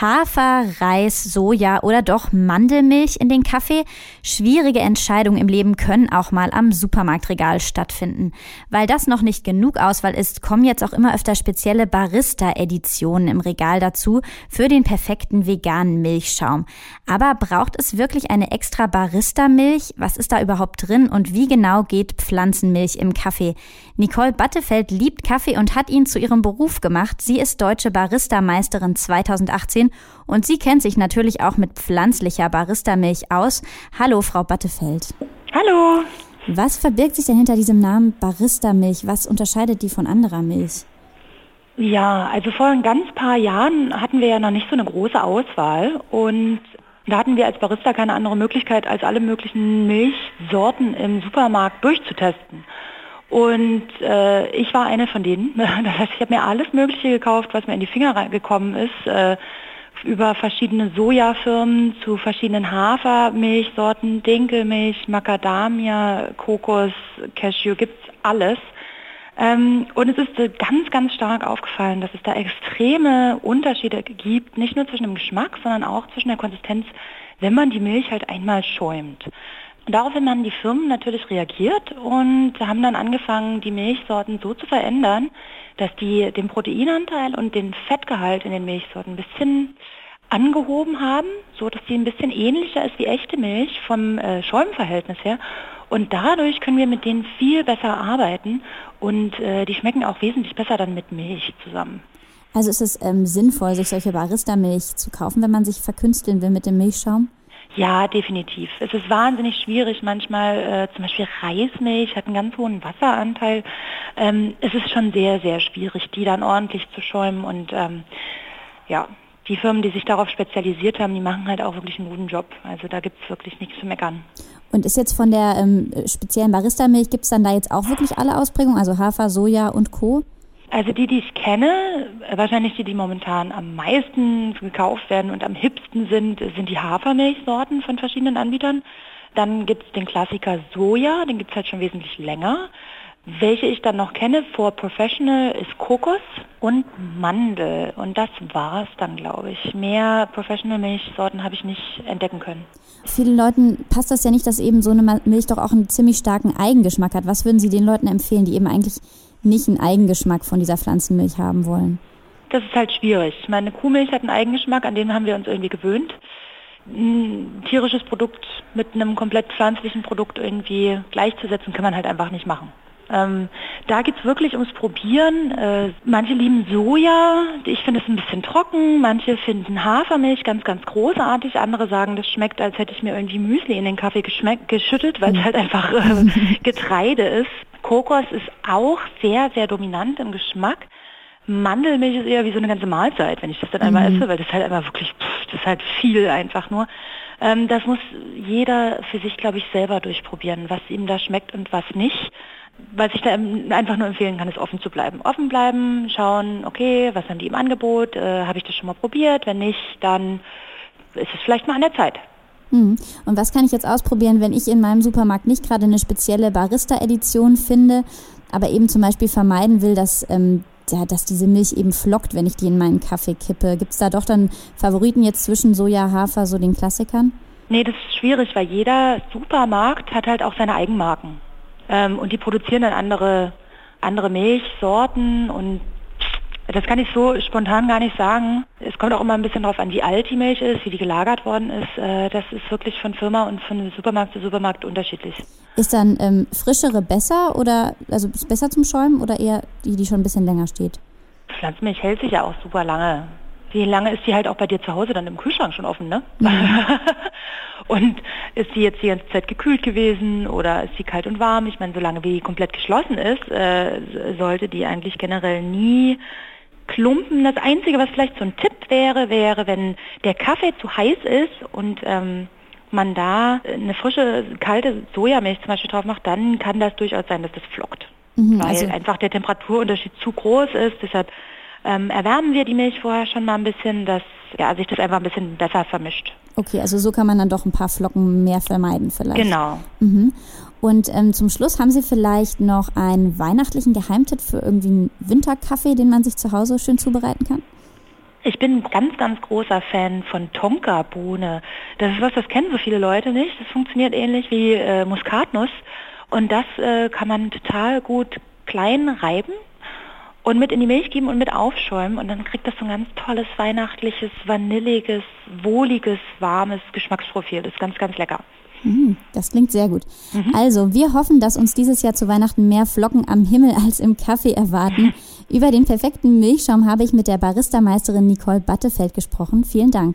Hafer, Reis, Soja oder doch Mandelmilch in den Kaffee? Schwierige Entscheidungen im Leben können auch mal am Supermarktregal stattfinden. Weil das noch nicht genug Auswahl ist, kommen jetzt auch immer öfter spezielle Barista-Editionen im Regal dazu für den perfekten veganen Milchschaum. Aber braucht es wirklich eine extra Barista-Milch? Was ist da überhaupt drin und wie genau geht Pflanzenmilch im Kaffee? Nicole Battefeld liebt Kaffee und hat ihn zu ihrem Beruf gemacht. Sie ist deutsche Barista-Meisterin 2018 und sie kennt sich natürlich auch mit pflanzlicher Barista-Milch aus. Hallo, Frau Battefeld. Hallo. Was verbirgt sich denn hinter diesem Namen Barista-Milch? Was unterscheidet die von anderer Milch? Ja, also vor ein ganz paar Jahren hatten wir ja noch nicht so eine große Auswahl und da hatten wir als Barista keine andere Möglichkeit, als alle möglichen Milchsorten im Supermarkt durchzutesten. Und äh, ich war eine von denen. Das heißt, ich habe mir alles Mögliche gekauft, was mir in die Finger gekommen ist. Äh, über verschiedene Sojafirmen zu verschiedenen Hafermilchsorten, Dinkelmilch, Macadamia, Kokos, Cashew, gibt's alles. Ähm, und es ist ganz, ganz stark aufgefallen, dass es da extreme Unterschiede gibt, nicht nur zwischen dem Geschmack, sondern auch zwischen der Konsistenz, wenn man die Milch halt einmal schäumt. Und daraufhin haben die Firmen natürlich reagiert und haben dann angefangen, die Milchsorten so zu verändern, dass die den Proteinanteil und den Fettgehalt in den Milchsorten ein bisschen angehoben haben, so dass sie ein bisschen ähnlicher ist wie echte Milch vom äh, Schäumverhältnis her. Und dadurch können wir mit denen viel besser arbeiten und äh, die schmecken auch wesentlich besser dann mit Milch zusammen. Also ist es ähm, sinnvoll, sich solche Barista-Milch zu kaufen, wenn man sich verkünsteln will mit dem Milchschaum? Ja, definitiv. Es ist wahnsinnig schwierig manchmal, äh, zum Beispiel Reismilch hat einen ganz hohen Wasseranteil. Ähm, es ist schon sehr, sehr schwierig, die dann ordentlich zu schäumen und ähm, ja, die Firmen, die sich darauf spezialisiert haben, die machen halt auch wirklich einen guten Job. Also da gibt es wirklich nichts zu meckern. Und ist jetzt von der ähm, speziellen Barista-Milch, gibt es dann da jetzt auch wirklich alle Ausprägungen, also Hafer, Soja und Co.? Also die, die ich kenne, wahrscheinlich die, die momentan am meisten gekauft werden und am hipsten sind, sind die Hafermilchsorten von verschiedenen Anbietern. Dann gibt es den Klassiker Soja, den gibt es halt schon wesentlich länger. Welche ich dann noch kenne vor Professional ist Kokos und Mandel. Und das war es dann, glaube ich. Mehr Professional Milchsorten habe ich nicht entdecken können. Vielen Leuten passt das ja nicht, dass eben so eine Milch doch auch einen ziemlich starken Eigengeschmack hat. Was würden Sie den Leuten empfehlen, die eben eigentlich nicht einen Eigengeschmack von dieser Pflanzenmilch haben wollen? Das ist halt schwierig. Ich meine, Kuhmilch hat einen Eigengeschmack, an den haben wir uns irgendwie gewöhnt. Ein tierisches Produkt mit einem komplett pflanzlichen Produkt irgendwie gleichzusetzen, kann man halt einfach nicht machen. Ähm, da geht es wirklich ums Probieren. Äh, manche lieben Soja, ich finde es ein bisschen trocken, manche finden Hafermilch ganz, ganz großartig, andere sagen, das schmeckt, als hätte ich mir irgendwie Müsli in den Kaffee geschüttet, weil es mhm. halt einfach äh, Getreide ist. Kokos ist auch sehr, sehr dominant im Geschmack. Mandelmilch ist eher wie so eine ganze Mahlzeit, wenn ich das dann einmal mhm. esse, weil das halt einfach wirklich, pff, das ist halt viel einfach nur. Ähm, das muss jeder für sich, glaube ich, selber durchprobieren, was ihm da schmeckt und was nicht. Was ich da einfach nur empfehlen kann, ist offen zu bleiben. Offen bleiben, schauen, okay, was haben die im Angebot, äh, habe ich das schon mal probiert, wenn nicht, dann ist es vielleicht mal an der Zeit. Hm. Und was kann ich jetzt ausprobieren, wenn ich in meinem Supermarkt nicht gerade eine spezielle Barista-Edition finde, aber eben zum Beispiel vermeiden will, dass, ähm, ja, dass diese Milch eben flockt, wenn ich die in meinen Kaffee kippe? Gibt es da doch dann Favoriten jetzt zwischen Soja, Hafer, so den Klassikern? Nee, das ist schwierig, weil jeder Supermarkt hat halt auch seine Eigenmarken. Ähm, und die produzieren dann andere, andere Milchsorten und das kann ich so spontan gar nicht sagen. Es kommt auch immer ein bisschen darauf an, wie alt die Milch ist, wie die gelagert worden ist. Äh, das ist wirklich von Firma und von Supermarkt zu Supermarkt unterschiedlich. Ist dann ähm, frischere besser oder also besser zum Schäumen oder eher die, die schon ein bisschen länger steht? Pflanzenmilch hält sich ja auch super lange. Wie lange ist die halt auch bei dir zu Hause dann im Kühlschrank schon offen, ne? Mhm. und ist die jetzt die ganze Zeit gekühlt gewesen oder ist sie kalt und warm? Ich meine, solange wie die komplett geschlossen ist, äh, sollte die eigentlich generell nie Klumpen. Das Einzige, was vielleicht so ein Tipp wäre, wäre, wenn der Kaffee zu heiß ist und ähm, man da eine frische, kalte Sojamilch zum Beispiel drauf macht, dann kann das durchaus sein, dass das flockt. Mhm, weil also einfach der Temperaturunterschied zu groß ist. Deshalb ähm, erwärmen wir die Milch vorher schon mal ein bisschen, dass ja, sich das einfach ein bisschen besser vermischt. Okay, also so kann man dann doch ein paar Flocken mehr vermeiden vielleicht. Genau. Mhm. Und ähm, zum Schluss haben Sie vielleicht noch einen weihnachtlichen Geheimtipp für irgendwie einen Winterkaffee, den man sich zu Hause schön zubereiten kann? Ich bin ein ganz, ganz großer Fan von Tonka-Bohne. Das ist was, das kennen so viele Leute nicht. Das funktioniert ähnlich wie äh, Muskatnuss. Und das äh, kann man total gut klein reiben und mit in die Milch geben und mit aufschäumen. Und dann kriegt das so ein ganz tolles, weihnachtliches, vanilliges, wohliges, warmes Geschmacksprofil. Das ist ganz, ganz lecker. Mhm, das klingt sehr gut. Mhm. Also, wir hoffen, dass uns dieses Jahr zu Weihnachten mehr Flocken am Himmel als im Kaffee erwarten. Über den perfekten Milchschaum habe ich mit der Baristameisterin Nicole Battefeld gesprochen. Vielen Dank.